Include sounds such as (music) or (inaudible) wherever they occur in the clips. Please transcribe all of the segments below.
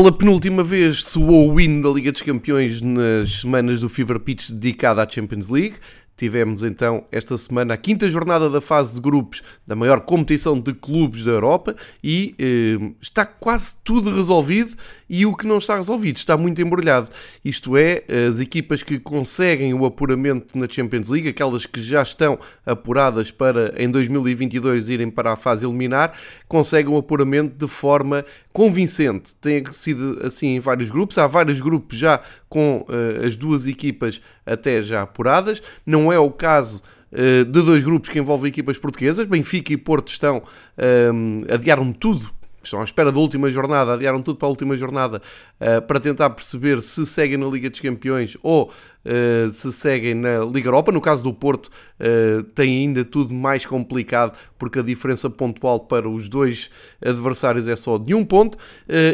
Pela penúltima vez soou o win da Liga dos Campeões nas semanas do Fever Pitch dedicada à Champions League. Tivemos então esta semana a quinta jornada da fase de grupos da maior competição de clubes da Europa e eh, está quase tudo resolvido e o que não está resolvido está muito embrulhado. Isto é, as equipas que conseguem o apuramento na Champions League, aquelas que já estão apuradas para em 2022 irem para a fase eliminar, conseguem o apuramento de forma convincente. Tem sido assim em vários grupos, há vários grupos já com uh, as duas equipas até já apuradas. Não é o caso uh, de dois grupos que envolvem equipas portuguesas. Benfica e Porto estão um, eh, adiaram tudo estão à espera da última jornada, adiaram tudo para a última jornada uh, para tentar perceber se seguem na Liga dos Campeões ou uh, se seguem na Liga Europa. No caso do Porto, uh, tem ainda tudo mais complicado porque a diferença pontual para os dois adversários é só de um ponto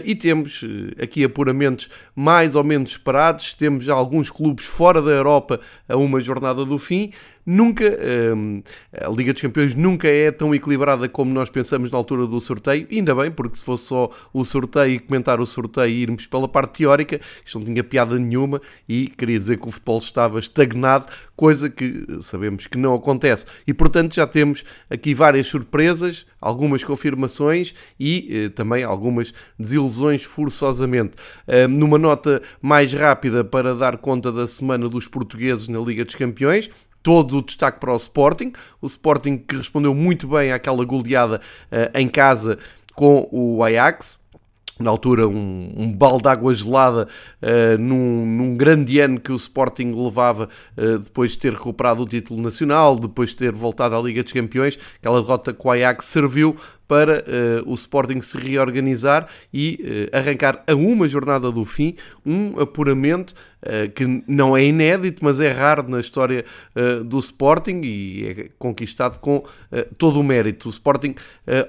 e temos aqui apuramentos mais ou menos esperados. Temos alguns clubes fora da Europa a uma jornada do fim nunca a Liga dos Campeões nunca é tão equilibrada como nós pensamos na altura do sorteio, ainda bem, porque se fosse só o sorteio e comentar o sorteio e irmos pela parte teórica, isto não tinha piada nenhuma e queria dizer que o futebol estava estagnado, coisa que sabemos que não acontece. E portanto já temos aqui várias surpresas, algumas confirmações e eh, também algumas desilusões forçosamente. Uh, numa nota mais rápida para dar conta da semana dos portugueses na Liga dos Campeões, todo o destaque para o Sporting. O Sporting que respondeu muito bem àquela goleada uh, em casa com o Ajax. Na altura, um, um balde de água gelada uh, num, num, grande ano que o Sporting levava uh, depois de ter recuperado o título nacional, depois de ter voltado à Liga dos Campeões. Aquela derrota com o Ajax serviu para uh, o Sporting se reorganizar e uh, arrancar a uma jornada do fim um apuramento uh, que não é inédito, mas é raro na história do Sporting e é conquistado com todo o mérito. O Sporting,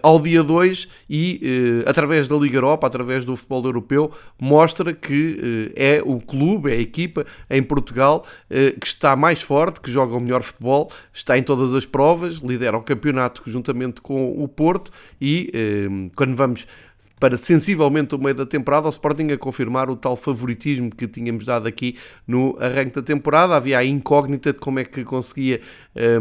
ao dia 2 e através da Liga Europa, através do futebol europeu, mostra que é o clube, é a equipa em Portugal que está mais forte, que joga o melhor futebol, está em todas as provas, lidera o campeonato juntamente com o Porto e eh, quando vamos para sensivelmente o meio da temporada, o Sporting a confirmar o tal favoritismo que tínhamos dado aqui no arranque da temporada. Havia a incógnita de como é que conseguia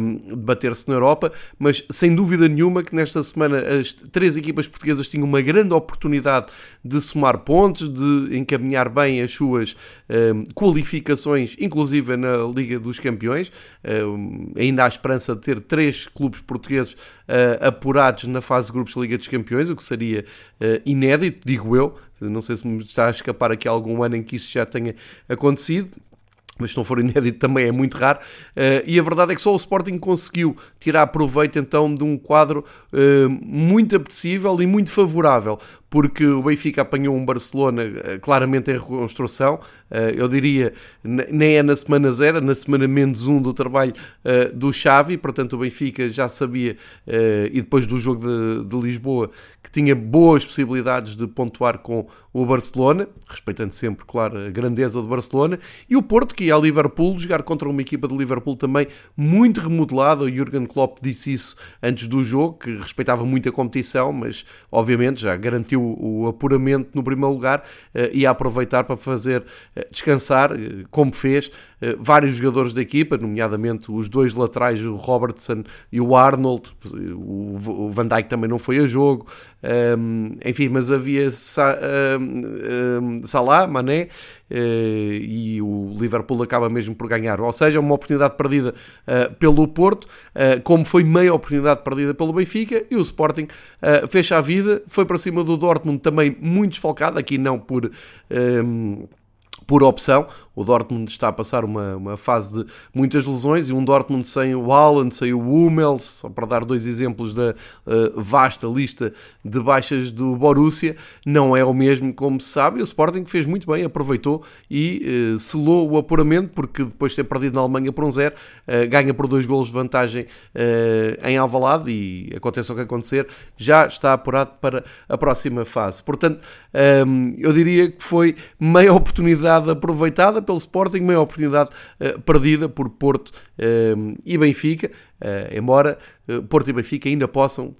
um, debater-se na Europa, mas sem dúvida nenhuma que nesta semana as três equipas portuguesas tinham uma grande oportunidade de somar pontos, de encaminhar bem as suas um, qualificações, inclusive na Liga dos Campeões. Um, ainda há esperança de ter três clubes portugueses uh, apurados na fase de grupos da Liga dos Campeões, o que seria uh, inédito, digo eu. Não sei se me está a escapar aqui algum ano em que isso já tenha acontecido mas se não for (laughs) inédito também é muito raro. Uh, e a verdade é que só o Sporting conseguiu tirar proveito então de um quadro uh, muito apetecível e muito favorável porque o Benfica apanhou um Barcelona eh, claramente em reconstrução, eh, eu diria, nem é na semana zero, na semana menos um do trabalho eh, do Xavi, portanto o Benfica já sabia, e depois do jogo de, de Lisboa, que tinha boas possibilidades de pontuar com o Barcelona, respeitando sempre, claro, a grandeza do Barcelona, e o Porto, que ia ao Liverpool, jogar contra uma equipa do Liverpool também muito remodelada, o Jurgen Klopp disse isso antes do jogo, que respeitava muito a competição, mas obviamente já garantiu o, apuramento no primeiro lugar uh, e a aproveitar para fazer uh, descansar, uh, como fez, vários jogadores da equipa, nomeadamente os dois laterais, o Robertson e o Arnold, o Van Dijk também não foi a jogo, um, enfim, mas havia Sa, um, um, Salah, Mané, Uh, e o Liverpool acaba mesmo por ganhar. Ou seja, uma oportunidade perdida uh, pelo Porto, uh, como foi meia oportunidade perdida pelo Benfica, e o Sporting fecha a vida, foi para cima do Dortmund também muito desfalcado, aqui não por. Por opção. O Dortmund está a passar uma, uma fase de muitas lesões e um Dortmund sem o Haaland, sem o Hummels, só para dar dois exemplos da uh, vasta lista de baixas do Borussia, não é o mesmo como se sabe. O Sporting fez muito bem, aproveitou e uh, selou o apuramento, porque depois de ter perdido na Alemanha por um zero, uh, ganha por dois golos de vantagem em Alvalade e aconteça o que acontecer, já está apurado para a próxima fase. Portanto, um, eu diria que foi meia oportunidade aproveitada pelo Sporting, meia oportunidade uh, perdida por Porto uh, e Benfica, uh, embora Porto e Benfica ainda possam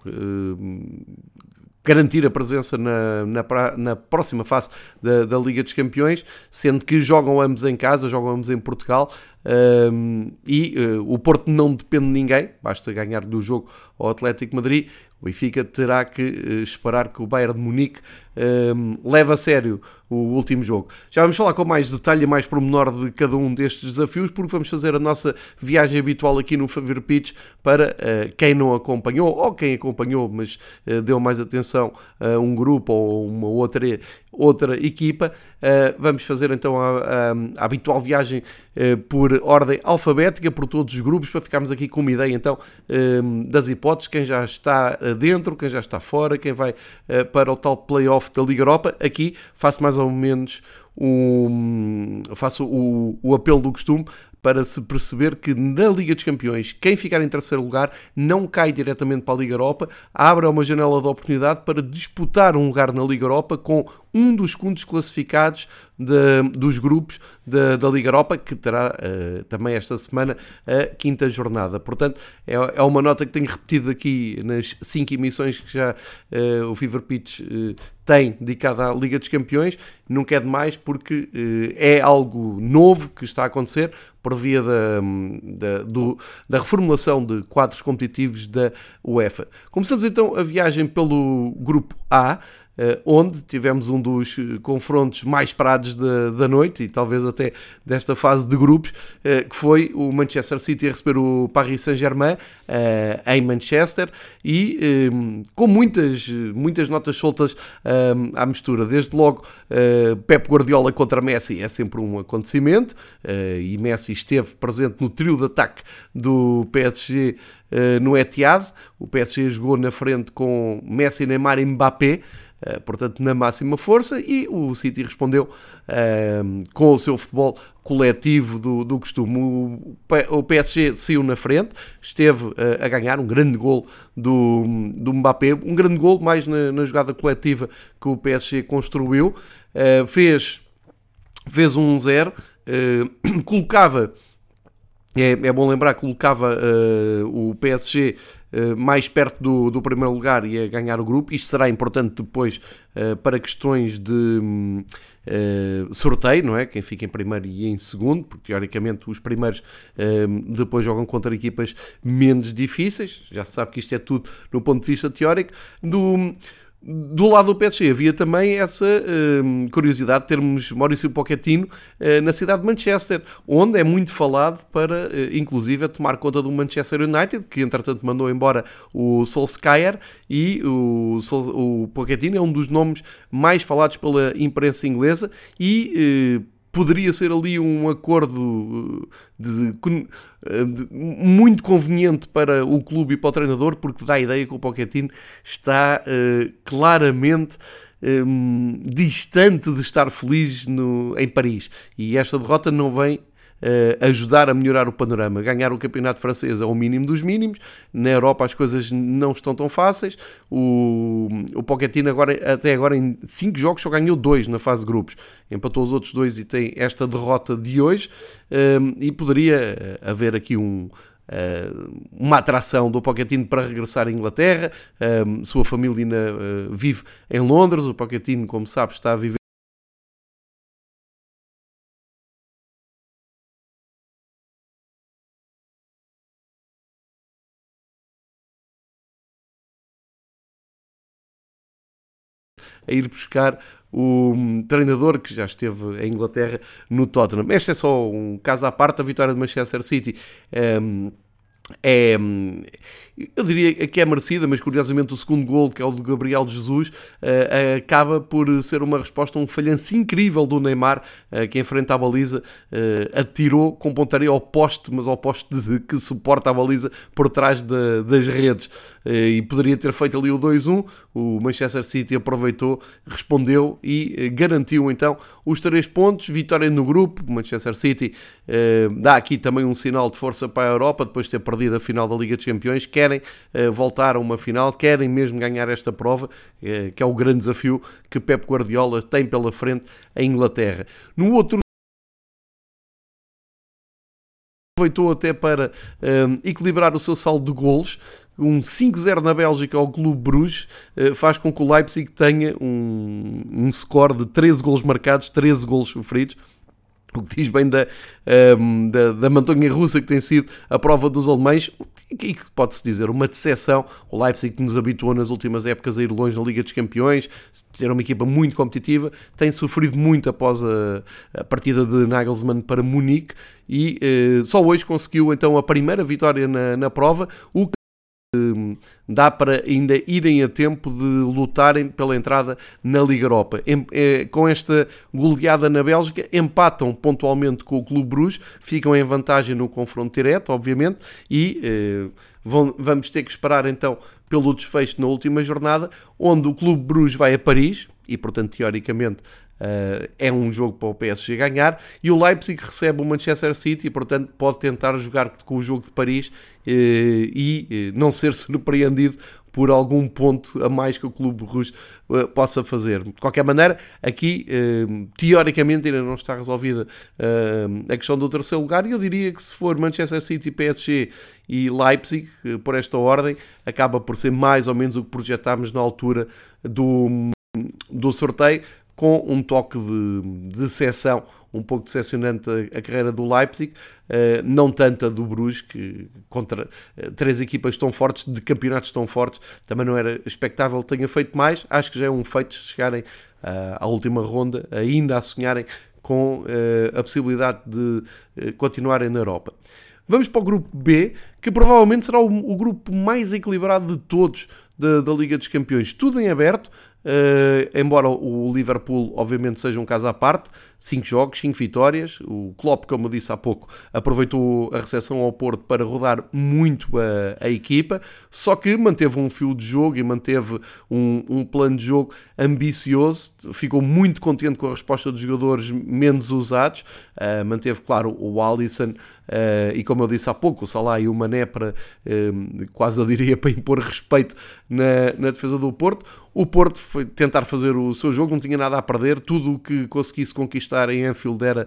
garantir a presença na, na, na próxima fase da, da, Liga dos Campeões, sendo que jogam ambos em casa, jogam ambos em Portugal. Um, e uh, o Porto não depende de ninguém, basta ganhar do jogo ao Atlético Madrid o Benfica terá que uh, esperar que o Bayern de Munique uh, leve a sério o último jogo. Já vamos falar com mais detalhe e mais pormenor de cada um destes desafios, porque vamos fazer a nossa viagem habitual aqui no Favor Pitch para uh, quem não acompanhou, ou quem acompanhou, mas deu mais atenção a um grupo ou uma outra outra equipa. Uh, vamos fazer então a, a, a habitual viagem uh, por ordem alfabética, por todos os grupos, para ficarmos aqui com uma ideia então uh, das hipóteses, quem já está dentro, quem já está fora, quem vai para o tal playoff da Liga Europa. Aqui faço mais ou menos um, faço o, o apelo do costume para se perceber que na Liga dos Campeões, quem ficar em terceiro lugar não cai diretamente para a Liga Europa, abre uma janela de oportunidade para disputar um lugar na Liga Europa com um dos segundos classificados de, dos grupos da, da, Liga Europa, que terá uh, também esta semana a quinta jornada. Portanto, é, é, uma nota que tenho repetido aqui nas cinco emissões que já uh, o Fever Pitch uh, tem dedicado à Liga dos Campeões. Nunca é demais porque é algo novo que está a acontecer por via da, da, do, da reformulação de quadros competitivos da UEFA. Começamos então a viagem pelo grupo A. Eh, onde tivemos um dos eh, confrontos mais parados da, da noite e talvez até desta fase de grupos, eh, que foi o Manchester City a receber o Paris Saint-Germain em Manchester e com muitas, muitas notas soltas à mistura. Desde logo, Pep Guardiola contra Messi é sempre um acontecimento e Messi esteve presente no trio de ataque do PSG no Etihad. O PSG jogou na frente com Messi, Neymar e Mbappé. Eh, portanto, na máxima força, e o City respondeu uh, com o seu futebol coletivo do, do costume. O, o PSG saiu na frente, esteve uh, a ganhar um grande gol do, do Mbappé, um grande gol mais na, na jogada coletiva que o PSG construiu, fez, fez um 0, (coughs) colocava é, é, bom lembrar que colocava uh, o PSG uh, mais perto do, do, primeiro lugar e a ganhar o grupo. Isto será importante depois uh, para questões de sorteio, não é? Quem fica em primeiro e em segundo, porque teoricamente os primeiros depois jogam contra equipas menos difíceis. Já se sabe que isto é tudo no ponto de vista teórico. Do, do lado do PSG havia também essa uh, curiosidade de termos Maurício Pochettino uh, na cidade de Manchester, onde é muito falado para, uh, inclusive, tomar conta do Manchester United, que entretanto mandou embora o Solskjaer, e o, o Pochettino é um dos nomes mais falados pela imprensa inglesa e poderia ser ali um acordo de, de, muito conveniente para o clube e para o treinador, porque dá a ideia que o Pochettino está uh, claramente um, distante de estar feliz no, em Paris. E esta derrota não vem ajudar a melhorar o panorama. Ganhar o campeonato francês é o mínimo dos mínimos. Na Europa as coisas não estão tão fáceis. O, o Pochettino agora, até agora em 5 jogos só ganhou 2 na fase de grupos. Empatou os outros dois e tem esta derrota de hoje. Um, e poderia haver aqui um, Uh, uma atração do Pochettino para regressar à Inglaterra. Uh, sua família vive em Londres. O Pochettino, como sabe, está a viver a ir buscar o treinador que já esteve em Inglaterra no Tottenham. Este é só um caso à parte, a vitória de Manchester City. Um, é, eu diria que é merecida, mas curiosamente o segundo gol, que é o de Gabriel Jesus, uh, acaba por ser uma resposta a um falhanço incrível do Neymar, uh, que enfrenta a baliza, uh, atirou com pontaria ao poste, mas ao poste que suporta a baliza por trás de, das redes. e poderia ter feito ali o 2-1, o Manchester City aproveitou, respondeu e garantiu então os três pontos, vitória no grupo, o Manchester City dá aqui também um sinal de força para a Europa, depois de ter perdido a final da Liga dos Campeões, quer querem uh, voltar a uma final, querem mesmo ganhar esta prova, uh, que é o grande desafio que Pep Guardiola tem pela frente em Inglaterra. No outro aproveitou até para um, equilibrar o seu saldo de golos, um 5-0 na Bélgica ao Clube Bruges faz com que o Leipzig tenha um, um score de 13 golos marcados, 13 golos sofridos o que diz bem da, um, da, da montanha russa que tem sido a prova dos alemães e que pode-se dizer uma decepção. O Leipzig que nos habituou nas últimas épocas a ir longe na Liga dos Campeões, ter uma equipa muito competitiva, tem sofrido muito após a, a partida de Nagelsmann para Munique e uh, só hoje conseguiu então a primeira vitória na, na prova, o dá para ainda irem a tempo de lutarem pela entrada na Liga Europa. Eh, com esta goleada na Bélgica, empatam pontualmente com o Clube Bruges, ficam em vantagem no confronto direto, obviamente, e eh, vão, vamos ter que esperar então pelo desfecho na última jornada, onde o Clube Bruges vai a Paris, e portanto, teoricamente, Uh, é um jogo para o PSG ganhar. E o Leipzig recebe o Manchester City e portanto pode tentar jogar com o jogo de Paris uh, e uh, não ser (laughs) surpreendido por algum ponto a mais que o Clube Rouge possa fazer. De qualquer maneira, aqui teoricamente ainda não está resolvida a questão do terceiro lugar. E eu diria que se for Manchester City, PSG e Leipzig, por esta ordem, acaba por ser mais ou menos o que projetámos na altura do, do sorteio com um toque de, de seção um pouco decepcionante a, a carreira do Leipzig, uh, não tanto a do Bruges, que contra uh, três equipas tão fortes, de campeonatos tão fortes, também não era expectável que tenha feito mais. Acho que já é um feito chegarem uh, à última ronda, ainda a sonharem com a possibilidade de continuarem na Europa. Vamos para o grupo B, que provavelmente será o, o grupo mais equilibrado de todos da, da Liga dos Campeões. Tudo em aberto, Uh, embora o Liverpool, obviamente, seja um caso à parte, 5 jogos, 5 vitórias. O Klopp, como eu disse há pouco, aproveitou a recepção ao Porto para rodar muito a, a equipa, só que manteve um fio de jogo e manteve um, um, plano de jogo ambicioso. Ficou muito contente com a resposta dos jogadores menos usados. Uh, manteve, claro, o Alisson Uh, e como eu disse há pouco, o Salah e o Mané para, quase eu diria, (laughs) para impor respeito na, na defesa do Porto. O Porto foi tentar fazer o seu jogo, não tinha nada a perder, tudo o que conseguisse conquistar em Anfield era,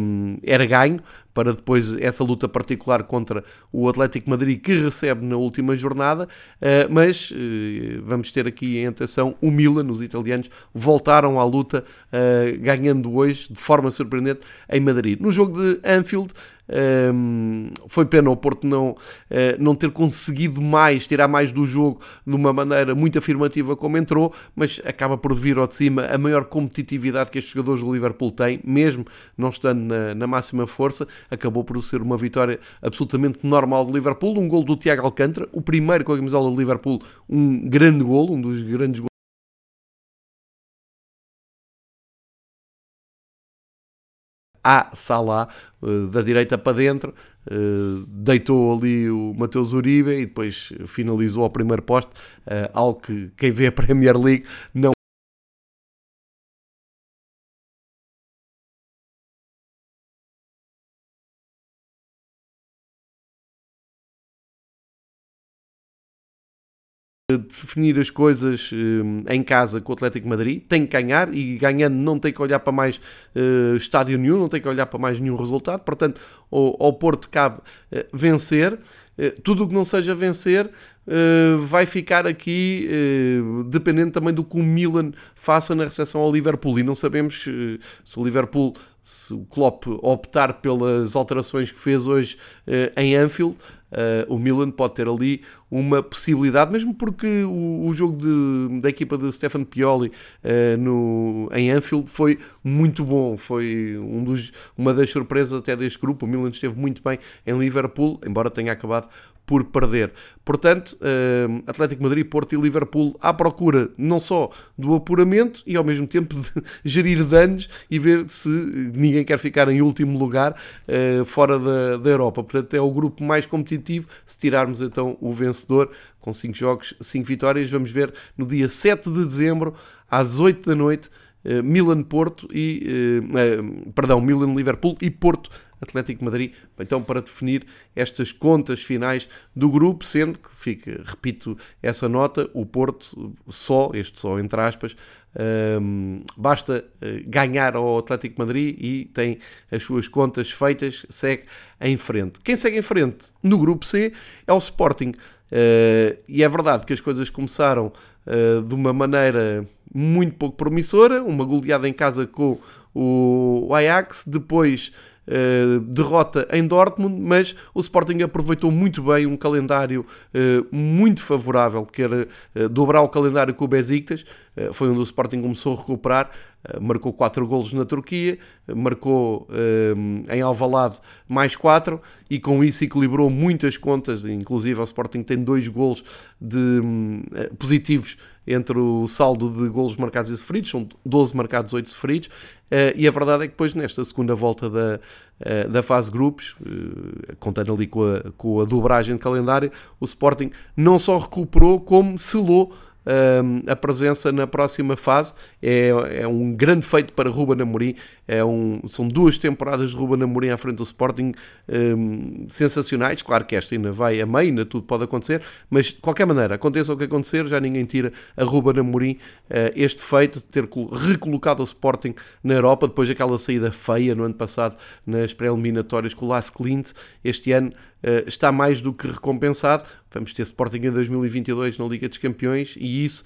um, era ganho, para depois essa luta particular contra o Atlético Madrid que recebe na última jornada, uh, mas uh, vamos ter aqui em atenção o Milan, os italianos voltaram à luta, uh, ganhando hoje de forma surpreendente em Madrid. No jogo de Anfield, um, foi pena o Porto não, não ter conseguido mais, tirar mais do jogo de uma maneira muito afirmativa como entrou, mas acaba por vir ao de cima a maior competitividade que estes jogadores do Liverpool têm, mesmo não estando na, na máxima força, acabou por ser uma vitória absolutamente normal do Liverpool, um gol do Tiago Alcântara, o primeiro com a camisola do Liverpool, um grande gol, um dos grandes gols a Salah, eh, da direita para dentro, deitou ali o Mateus Uribe e depois finalizou ao primeiro poste, eh, algo que quem vê a Premier League não definir as coisas eh, em casa com o Atlético Madrid, tem que ganhar e ganhando não tem que olhar para mais uh, estádio nenhum, não tem que olhar para mais nenhum resultado, portanto ao, Porto cabe uh, vencer, tudo o que não seja vencer vai ficar aqui dependendo também do que o Milan faça na recepção ao Liverpool. E não sabemos se o Liverpool se o Klopp optar pelas alterações que fez hoje em Anfield o Milan pode ter ali uma possibilidade, mesmo porque o, o jogo de, da equipa de Stefan Pioli uh, no, em Anfield foi muito bom, foi um dos, uma das surpresas até deste grupo. O Milan esteve muito bem em Liverpool, embora tenha acabado por perder. Portanto, uh, Atlético Madrid, Porto e Liverpool à procura não só do apuramento e ao mesmo tempo (laughs) de gerir danos e ver se ninguém quer ficar em último lugar uh, fora da, da Europa. Portanto, é o grupo mais competitivo. Se tirarmos então o vencedor com 5 jogos, 5 vitórias, vamos ver no dia 7 de dezembro, às 8 da noite, uh, Milan-Porto e. perdão, Milan-Liverpool e Porto Atlético Madrid, então para definir estas contas finais do grupo, sendo que, fica, repito essa nota, o Porto só, este só entre aspas, Um, basta uh, ganhar ao Atlético Madrid e tem as suas contas feitas, segue em frente. Quem segue em frente no grupo C é o Sporting. Uh, e é verdade que as coisas começaram uh, de uma maneira muito pouco promissora, uma goleada em casa com o Ajax, depois Uh, derrota em Dortmund, mas o Sporting aproveitou muito bem um calendário uh, muito favorável, que era uh, dobrar o calendário com o Besiktas, foi onde o Sporting começou a recuperar, marcou 4 golos na Turquia, marcou em Alvalade mais 4 e com isso equilibrou muitas contas, inclusive o Sporting tem dois golos de, positivos entre o saldo de golos marcados e sofridos, são 12 marcados, 8 sofridos, e a verdade é que depois nesta segunda volta da, uh, da fase grupos, uh, contando ali com a, com a dobragem de calendário, o Sporting não só recuperou como selou a presença na próxima fase. É, é um grande feito para Ruben Amorim. É um, são duas temporadas de Ruben Amorim à frente do Sporting um, sensacionais. Claro que esta ainda vai a meio, ainda tudo pode acontecer, mas de qualquer maneira, aconteça o que acontecer, já ninguém tira a Ruben Amorim uh, este feito de ter recolocado o Sporting na Europa depois daquela saída feia no ano passado nas pré-eliminatórias com o Las Clint. Este ano uh, está mais do que recompensado. Vamos ter Sporting em 2022 na Liga dos Campeões e isso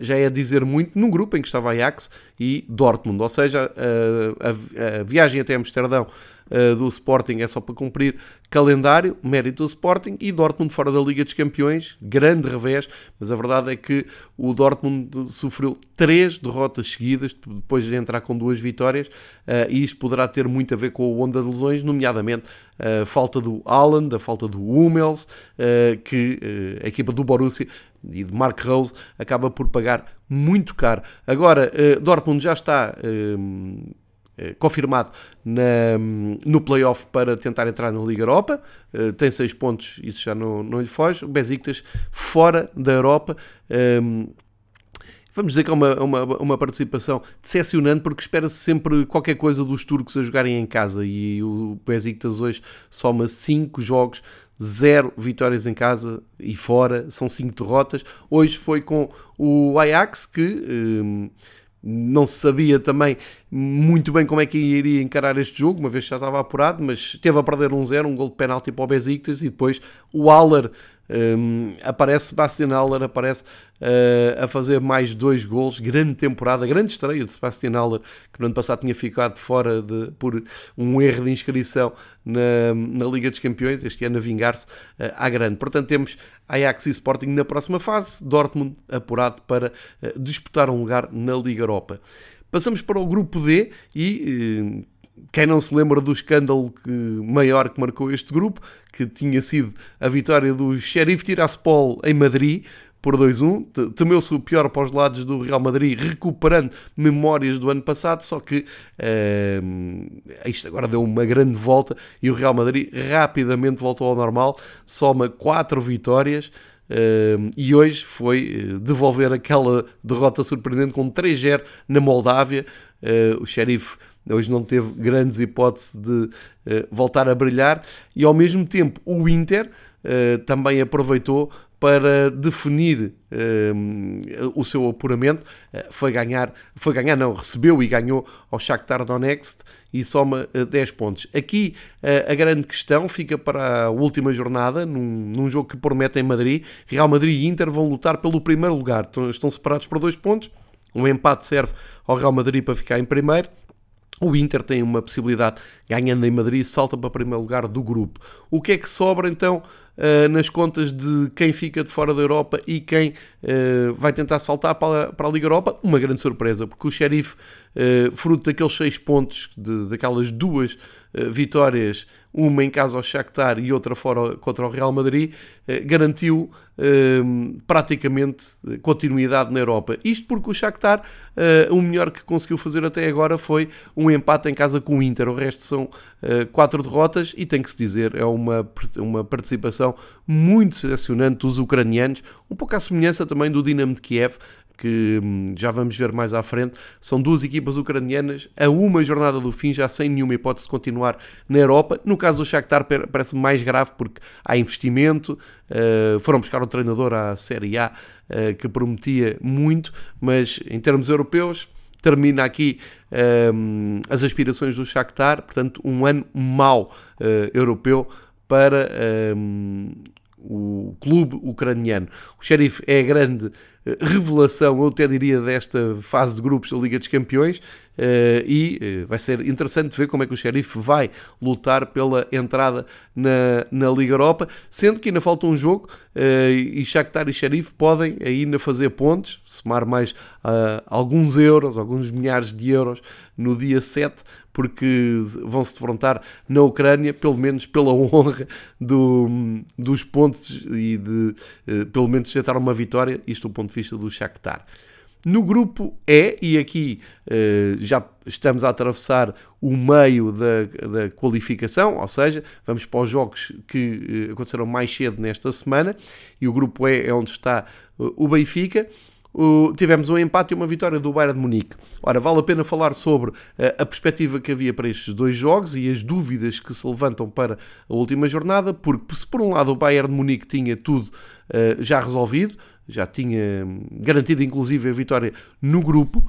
já é dizer muito num grupo em que estava Ajax e Dortmund. Ou seja, uh, a, a, viagem até Amsterdão uh, do Sporting é só para cumprir calendário, mérito do Sporting e Dortmund fora da Liga dos Campeões, grande revés, mas a verdade é que o Dortmund sofreu três derrotas seguidas depois de entrar com duas vitórias e isto poderá ter muito a ver com a onda de lesões, nomeadamente a falta do Haaland, a falta do Hummels, que a equipa do Borussia e de Mark Rose acaba por pagar muito caro. Agora, uh, Dortmund já está uh, confirmado na, no playoff para tentar entrar na Liga Europa, uh, tem 6 pontos, isso já não, não lhe foge. O Besiktas fora da Europa. Um, vamos dizer que é uma, uma, uma participação decepcionante porque espera-se sempre qualquer coisa dos turcos a jogarem em casa e o Besiktas hoje soma 5 jogos zero vitórias em casa e fora, são cinco derrotas. Hoje foi com o Ajax que hum, não se sabia também muito bem como é que iria encarar este jogo, uma vez já estava apurado, mas teve a perder um zero, um gol de penalti para o Besiktas e depois o Haller um, aparece Sebastian Haller, aparece uh, a fazer mais dois gols, grande temporada, grande estreia de Sebastian Haller, que no ano passado tinha ficado fora de, por um erro de inscrição na, na Liga dos Campeões, este ano a vingar-se uh, à grande. Portanto, temos Ajax e Sporting na próxima fase, Dortmund apurado para uh, disputar um lugar na Liga Europa. Passamos para o grupo D e quem não se lembra do escândalo que, maior que marcou este grupo, que tinha sido a vitória do Sheriff Tiraspol em Madrid, por 2-1. Temeu-se o pior para os lados do Real Madrid, recuperando memórias do ano passado, só que uh, isto agora deu uma grande volta e o Real Madrid rapidamente voltou ao normal, soma 4 vitórias. Uh, e hoje foi uh, devolver aquela derrota surpreendente com 3-0 na Moldávia. Uh, o Sheriff hoje não teve grandes hipóteses de uh, voltar a brilhar, e ao mesmo tempo o Inter uh, também aproveitou para definir uh, o seu apuramento, foi ganhar, foi ganhar não, recebeu e ganhou ao Shakhtar Donetsk e soma 10 pontos. Aqui a grande questão fica para a última jornada, num, num, jogo que promete em Madrid, Real Madrid e Inter vão lutar pelo primeiro lugar, estão separados por dois pontos, um empate serve ao Real Madrid para ficar em primeiro, o Inter tem uma possibilidade, ganhando em Madrid, salta para o primeiro lugar do grupo. O que é que sobra então uh, nas contas de quem fica de fora da Europa e quem uh, vai tentar saltar para para a, Liga Europa? Uma grande surpresa, porque o Sheriff, uh, fruto daqueles seis pontos, de, daquelas duas vitórias uma em casa ao Shakhtar e outra fora contra o Real Madrid, eh, garantiu eh, praticamente continuidade na Europa. Isto porque o Shakhtar, eh, o melhor que conseguiu fazer até agora foi um empate em casa com o Inter. O resto são quatro derrotas e tem que se dizer, é uma, uma participação muito decepcionante dos ucranianos, um pouco à semelhança também do Dinamo de Kiev, que hum, já vamos ver mais à frente. São duas equipas ucranianas a uma jornada do fim, já sem nenhuma hipótese de continuar na Europa. No caso do Shakhtar parece mais grave porque há investimento, uh, foram buscar um treinador à Série A uh, que prometia muito, mas em termos europeus termina aqui um, as aspirações do Shakhtar, portanto um ano mau uh, europeu para um, o clube ucraniano. O Sheriff é a grande revelação, eu até diria, desta fase de grupos da Liga dos Campeões. Uh, e uh, vai ser interessante ver como é que o Sheriff vai lutar pela entrada na, na Liga Europa, sendo que ainda falta um jogo e Shakhtar e Sheriff podem ainda fazer pontos, somar mais alguns euros, alguns milhares de euros no dia 7 porque vão se defrontar na Ucrânia, pelo menos pela (laughs) honra do, dos pontos e de uh, pelo menos tentar uma vitória, isto do ponto de vista do Shakhtar. No grupo E, e aqui uh, já estamos a atravessar o meio da, da, qualificação, ou seja, vamos para os jogos que uh, aconteceram mais cedo nesta semana, e o grupo E é onde está o Benfica tivemos um empate e uma vitória do Bayern de Munique. Ora, vale a pena falar sobre uh, a perspectiva que havia para estes dois jogos e as dúvidas que se levantam para a última jornada, porque se por um lado o Bayern de Munique tinha tudo uh, já resolvido, já tinha garantido inclusive a vitória no grupo,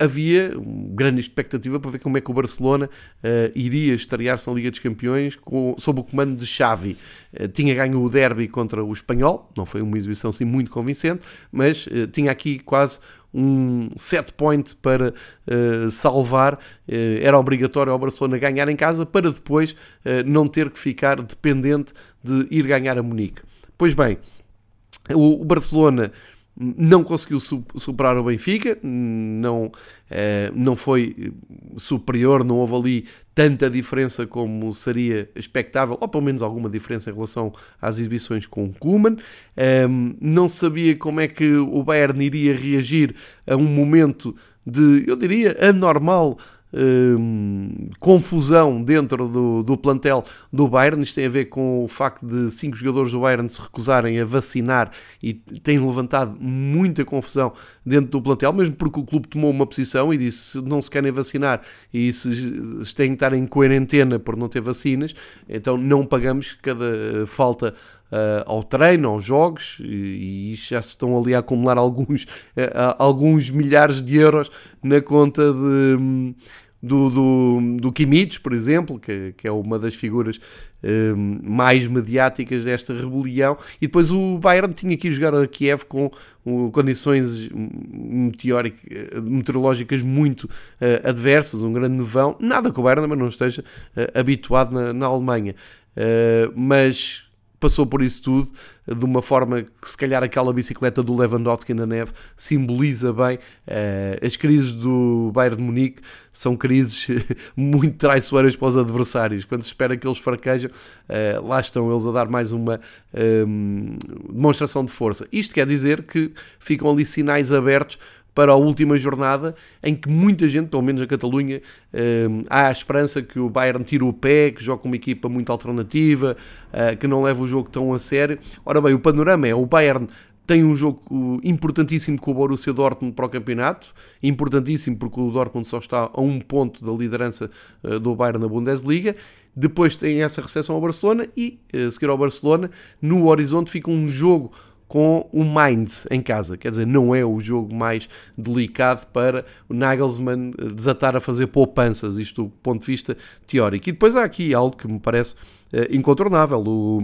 havia grande expectativa para ver como é que o Barcelona uh, iria estrear-se na Liga dos Campeões com, sob o comando de Xavi. Uh, tinha ganho o derby contra o Espanhol, não foi uma exibição assim muito convincente, mas tinha aqui quase um set point para uh, salvar. Uh, era obrigatório ao Barcelona ganhar em casa para depois uh, não ter que ficar dependente de ir ganhar a Munique. Pois bem, o Barcelona não conseguiu superar o Benfica, não, eh, não foi superior, não houve ali tanta diferença como seria expectável, ou pelo menos alguma diferença em relação às exibições com o Koeman. Ehm, não sabia como é que o Bayern iria reagir a um momento de, eu diria, anormal Hum, confusão dentro do, do plantel do Bayern. Isto tem a ver com o facto de cinco jogadores do Bayern se recusarem a vacinar e tem levantado muita confusão dentro do plantel, mesmo porque o clube tomou uma posição e disse se não se querem vacinar e se têm que estar em quarentena por não ter vacinas, então não pagamos cada falta uh, ao treino, aos jogos, e, e, já se estão ali a acumular alguns, uh, alguns milhares de euros na conta de, hum, do, do, do por exemplo, que, que é uma das figuras um, mais mediáticas desta rebelião, e depois o Bayern tinha que ir jogar a Kiev com um, condições meteorológicas muito uh, adversas, um grande nevão, nada que o Bayern não esteja uh, habituado na, na Alemanha. Mas passou por isso tudo de uma forma que se calhar aquela bicicleta do Lewandowski na neve simboliza bem uh, as crises do Bayern de Munique são crises (laughs) muito traiçoeiras para os adversários. Quando se espera que eles fraquejam uh, lá estão eles a dar mais uma um, demonstração de força. Isto quer dizer que ficam ali sinais abertos para a última jornada, em que muita gente, pelo menos na Catalunha, eh, há a esperança que o Bayern tire o pé, que joga uma equipa muito alternativa, eh, que não leva o jogo tão a sério. Ora bem, o panorama é o Bayern tem um jogo importantíssimo com o Borussia Dortmund para o campeonato, importantíssimo porque o Dortmund só está a um ponto da liderança eh, do Bayern na Bundesliga. Depois tem essa recepção ao Barcelona e, a seguir ao Barcelona, no horizonte fica um jogo com o Mainz em casa. Quer dizer, não é o jogo mais delicado para o Nagelsmann desatar a fazer poupanças, isto do ponto de vista teórico. E depois há aqui algo que me parece uh, incontornável. O,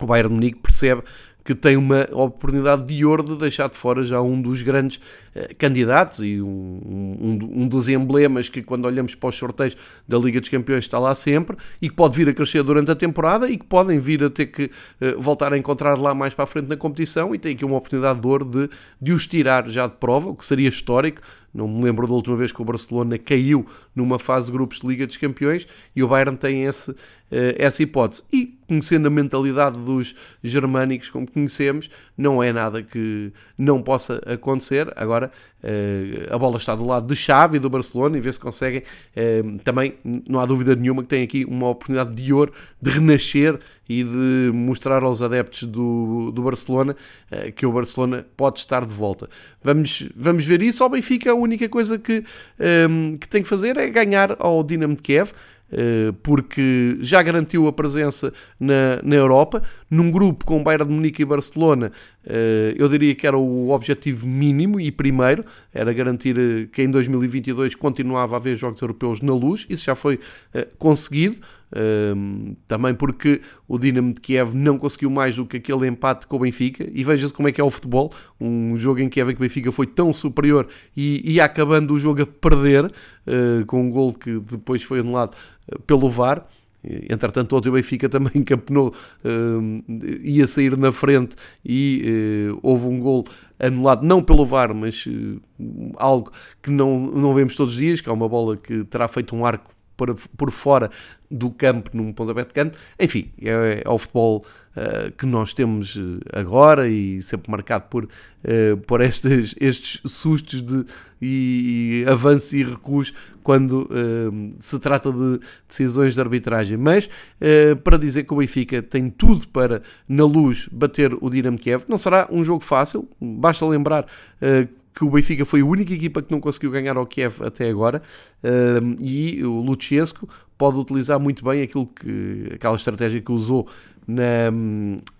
o Bayern Munique percebe que tem uma oportunidade de ouro de deixar de fora já um dos grandes uh, candidatos e um, um, um, dos emblemas que quando olhamos para os sorteios da Liga dos Campeões está lá sempre e que pode vir a crescer durante a temporada e que podem vir a ter que uh, voltar a encontrar lá mais para a frente na competição e tem aqui uma oportunidade de ouro de, de os tirar já de prova, o que seria histórico. Não me lembro da última vez que o Barcelona caiu numa fase de grupos de Liga dos Campeões e o Bayern tem esse, essa hipótese. E conhecendo a mentalidade dos germânicos como conhecemos, não é nada que não possa acontecer. Agora, a bola está do lado de Xavi e do Barcelona e vê se conseguem. Também, não há dúvida nenhuma que tem aqui uma oportunidade de ouro de renascer e de mostrar aos adeptos do, do Barcelona que o Barcelona pode estar de volta. Vamos, vamos ver isso. Ao Benfica, a única coisa que, que tem que fazer é ganhar ao Dinamo de Kiev. Eh, porque já garantiu a presença na, na Europa, num grupo com Bayern de Munique e Barcelona, eh, eu diria que era o objetivo mínimo e primeiro, era garantir eh, que em 2022 continuava a haver jogos europeus na luz, isso já foi conseguido, também porque o Dinamo de Kiev não conseguiu mais do que aquele empate com o Benfica, e veja-se como é que é o futebol, um jogo em Kiev em que o Benfica foi tão superior e ia acabando o jogo a perder, uh, com um gol que depois foi anulado uh, pelo VAR, Entretanto, ontem o Benfica (laughs) também encapenou, uh, ia sair na frente e uh, houve um gol anulado, não pelo VAR, mas uh, algo que não, não vemos todos os dias, que é uma bola que terá feito um arco por, por fora do campo num pontapé de canto. Enfim, é, é o futebol uh, que nós temos eh, agora e sempre marcado por, uh, por estes, (laughs) estes sustos de e, e avanços e recuos quando uh, se trata de decisões de arbitragem. Mas para dizer que o Benfica tem tudo para, na luz, bater o Dinamo Kiev, não será um jogo fácil, basta lembrar que o Benfica foi a única equipa que não conseguiu ganhar ao Kiev até agora e o Luchesco pode utilizar muito bem aquilo que, aquela estratégia que usou na,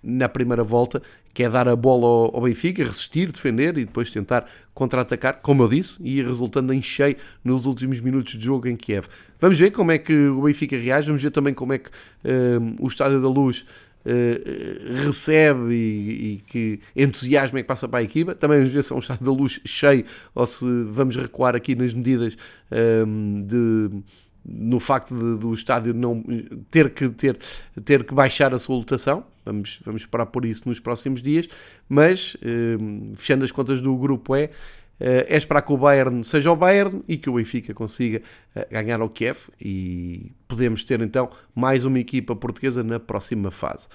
na primeira volta, que é dar a bola ao, Benfica, resistir, defender e depois tentar contra-atacar, como eu disse, e resultando em cheio nos últimos minutos de jogo em Kiev. Vamos ver como é que o Benfica reage, vamos ver também como é que uh, o Estádio da Luz Uh, recebe e, e, que entusiasmo é que passa para a equipa. Também vamos ver se é um estado da luz cheio ou se vamos recuar aqui nas medidas um, ehm, de, no facto de, do estádio não ter que, ter, ter que baixar a sua lotação. Vamos, vamos esperar por isso nos próximos dias. Mas, ehm, fechando as contas do grupo eh, é esperar que o Bayern seja o Bayern e que o Benfica consiga eh, ganhar ao Kiev e podemos ter então mais uma equipa portuguesa na próxima fase.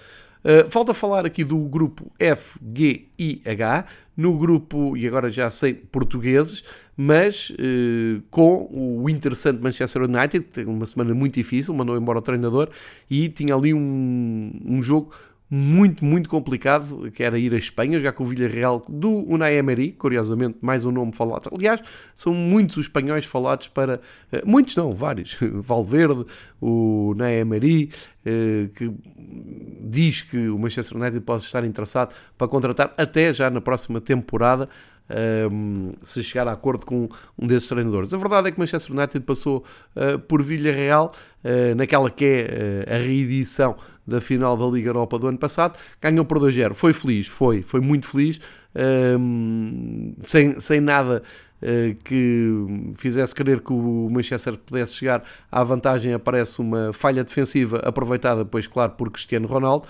Uh, falta falar aqui do grupo F, G e H. No grupo, e agora já sei portugueses, mas uh, com o interessante Manchester United, que tem uma semana muito difícil, mandou embora o treinador e tinha ali um, um jogo muito, muito complicado, que era ir à Espanha, jogar com o Villarreal do Unai Emery, curiosamente, mais um nome falado. Aliás, são muitos os espanhóis falados para... Eh, muitos não, vários. (laughs) Valverde, o Unai Emery, eh, que diz que o Manchester United pode estar interessado para contratar até já na próxima temporada um, se chegar a acordo com um desses treinadores. A verdade é que Manchester United passou uh, por Villarreal, uh, naquela que é uh, a reedição da final da Liga Europa do ano passado, ganhou por 2-0. Foi feliz, foi, foi muito feliz, um, sem, sem nada que fizesse crer que o Manchester pudesse chegar à vantagem, aparece uma falha defensiva aproveitada, pois claro, por Cristiano Ronaldo,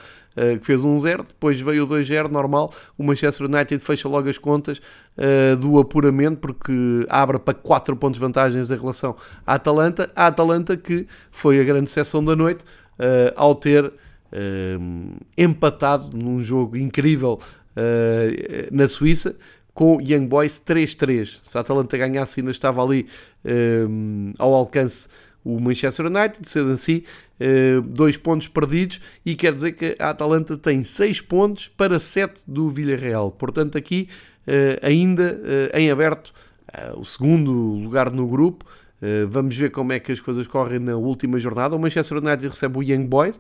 que fez 1-0, depois veio o 2-0, normal, o Manchester United fecha logo as contas uh, do apuramento, porque abre para 4 pontos de vantagens em relação à Atalanta, a Atalanta que foi a grande sessão da noite, uh, ao ter uh, empatado num jogo incrível na Suíça, com Young Boys 3-3. Se a Atalanta ganhasse ainda estava ali ao alcance o Manchester United, sendo assim, eh, dois pontos perdidos e quer dizer que a Atalanta tem seis pontos para sete do Villarreal. Portanto, aqui eh, ainda eh, em aberto o segundo lugar no grupo. Vamos ver como é que as coisas correm na última jornada. O Manchester United recebe o Young Boys.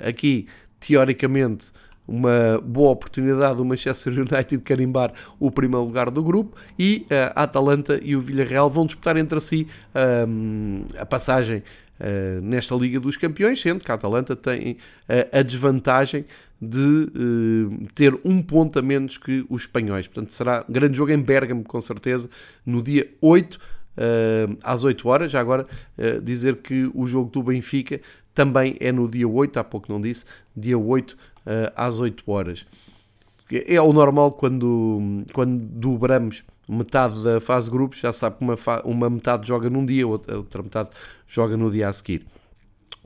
Aqui, teoricamente, uma boa oportunidade do Manchester United carimbar o primeiro lugar do grupo e a Atalanta e o Villarreal vão disputar entre si um, a passagem uh, nesta Liga dos Campeões, sendo que a Atalanta tem uh, a desvantagem de uh, ter um ponto a menos que os espanhóis. Portanto, será um grande jogo em Bergamo, com certeza, no dia 8 às 8 horas. Já agora dizer que o jogo do Benfica também é no dia 8, há pouco não disse, dia 8 às 8 horas. É o normal quando, quando dobramos metade da fase de grupos, já sabe que uma, uma metade joga num dia, outra, outra metade joga no dia a seguir.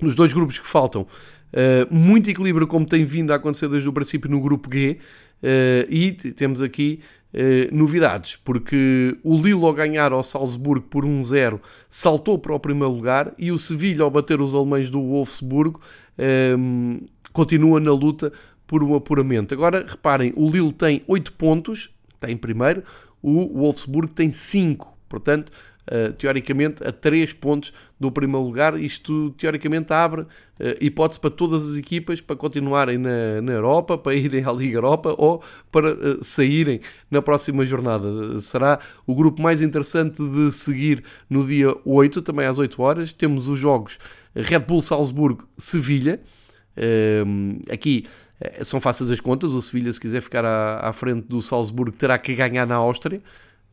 nos dois grupos que faltam, uh, muito equilíbrio como tem vindo a acontecer desde o princípio no grupo G, uh, e temos aqui novidades, porque o Lille ao ganhar ao Salzburgo por 1-0 saltou para o primeiro lugar e o Sevilha ao bater os alemães do Wolfsburgo continua na luta por um apuramento. Agora, reparem, o Lille tem 8 pontos, está em primeiro, o Wolfsburg tem 5, portanto, uh, teoricamente, a 3 pontos do primeiro lugar. Isto, teoricamente, abre uh, hipótese para todas as equipas para continuarem na, na Europa, para irem à Liga Europa ou para uh, saírem na próxima jornada. Será o grupo mais interessante de seguir no dia 8, também às 8 horas. Temos os jogos Red Bull Salzburgo-Sevilha. Aqui é, são fáceis as contas. O Sevilha, se quiser ficar à, à frente do Salzburgo, terá que ganhar na Áustria,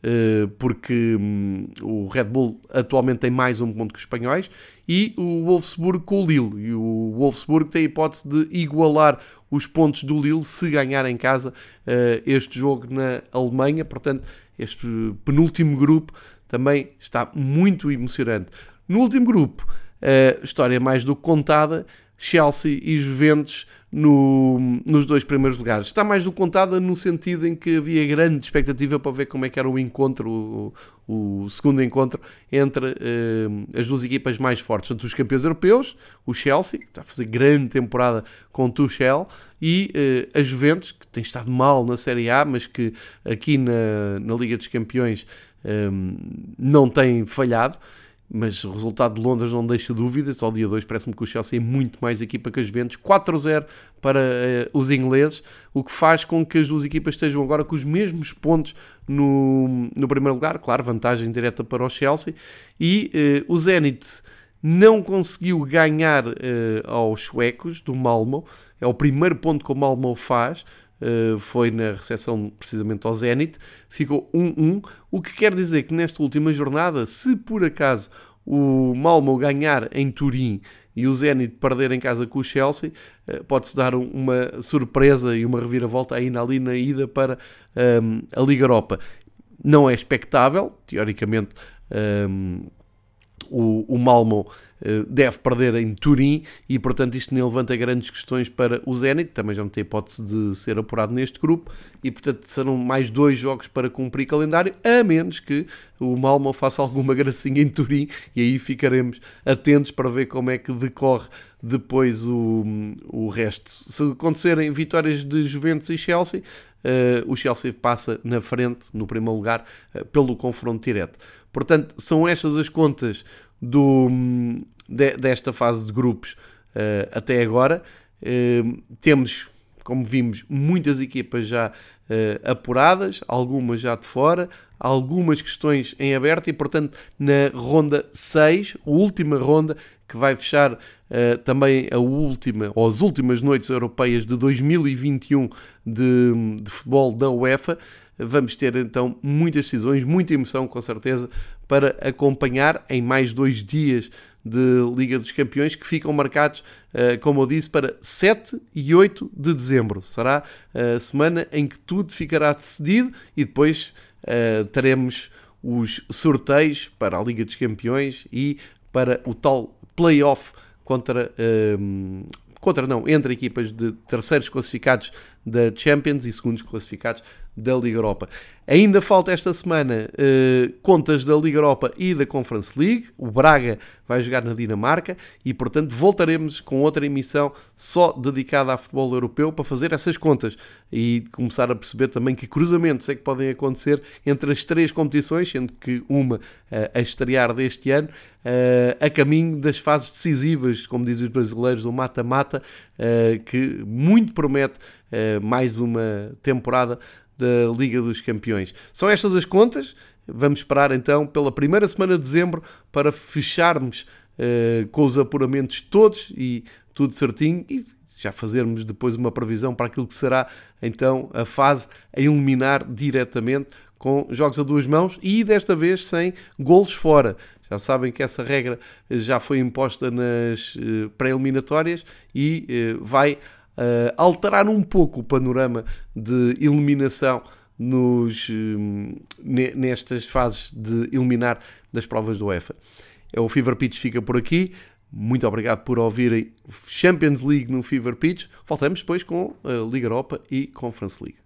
eh, porque hum, o Red Bull atualmente tem mais um ponto que os espanhóis, e o Wolfsburg com o Lille. E o Wolfsburg tem a hipótese de igualar os pontos do Lille se ganhar em casa eh, este jogo na Alemanha. Portanto, este penúltimo grupo também está muito emocionante. No último grupo, a história mais do que contada, Chelsea e Juventus no, nos dois primeiros lugares. Está mais do contada no sentido em que havia grande expectativa para ver como é que era o encontro, o, o segundo encontro entre uh, as duas equipas mais fortes, entre os campeões europeus, o Chelsea, que está a fazer grande temporada com o Tuchel, e uh, a Juventus, que tem estado mal na Série A, mas que aqui na, na Liga dos Campeões eh, não tem falhado mas o resultado de Londres não deixa dúvidas. Ao dia 2 parece-me que o Chelsea é muito mais equipa que as Juventus. 4-0 para uh, os ingleses, o que faz com que as duas equipas estejam agora com os mesmos pontos no, no primeiro lugar. Claro, vantagem direta para o Chelsea. E uh, o Zenit não conseguiu ganhar uh, aos suecos do Malmo. É o primeiro ponto que o Malmo faz. Uh, foi na recepção precisamente ao Zenit, ficou 1-1, o que quer dizer que nesta última jornada, se por acaso o Malmo ganhar em Turim e o Zenit perder em casa com o Chelsea, uh, pode-se dar uma surpresa e uma reviravolta ainda ali na ida para um, ehm, a Liga Europa. Não é expectável, teoricamente um, ehm, o, o Malmo eh, deve perder em Turim e, portanto, isto nem levanta grandes questões para o Zenit, também já não tem hipótese de ser apurado neste grupo e, portanto, serão mais dois jogos para cumprir calendário, a menos que o Malmo faça alguma gracinha em Turim e aí ficaremos atentos para ver como é que decorre depois o, o resto. Se acontecerem vitórias de Juventus e Chelsea, uh, o Chelsea passa na frente, no primeiro lugar, uh, pelo confronto direto. Portanto, são estas as contas do, de, desta fase de grupos uh, até agora. Uh, temos, como vimos, muitas equipas já uh, apuradas, algumas já de fora, algumas questões em aberto e, portanto, na ronda 6, a última ronda, que vai fechar uh, também a última, ou as últimas noites europeias de 2021 de, de futebol da UEFA, vamos ter então muitas decisões, muita emoção com certeza para acompanhar em mais dois dias de Liga dos Campeões que ficam marcados, eh, como eu disse, para 7 e 8 de dezembro. Será a semana em que tudo ficará decidido e depois uh, teremos os sorteios para a Liga dos Campeões e para o tal playoff contra. Uh, contra não, entre equipas de terceiros classificados da Champions e segundos classificados da Liga Europa. Ainda falta esta semana uh, contas da Liga Europa e da Conference League. O Braga vai jogar na Dinamarca e, portanto, voltaremos com outra emissão só dedicada a futebol europeu para fazer essas contas e começar a perceber também que cruzamentos é que podem acontecer entre as três competições, sendo que uma uh, a estrear deste ano, uh, a caminho das fases decisivas, como dizem os brasileiros, do mata-mata, que muito promete mais uma temporada da Liga dos Campeões. São estas as contas. Vamos esperar então pela primeira semana de dezembro para fecharmos uh, com os apuramentos todos e tudo certinho e já fazermos depois uma previsão para aquilo que será então a fase a eliminar diretamente com jogos a duas mãos e desta vez sem golos fora. Já sabem que essa regra já foi imposta nas uh, pré-eliminatórias e uh, vai uh, alterar um pouco o panorama de eliminação nos, uh, nestas fases de eliminar das provas do UEFA. É o Fever Pitch fica por aqui. Muito obrigado por ouvirem Champions League no Fever Pitch. Voltamos depois com a Liga Europa e Conference League.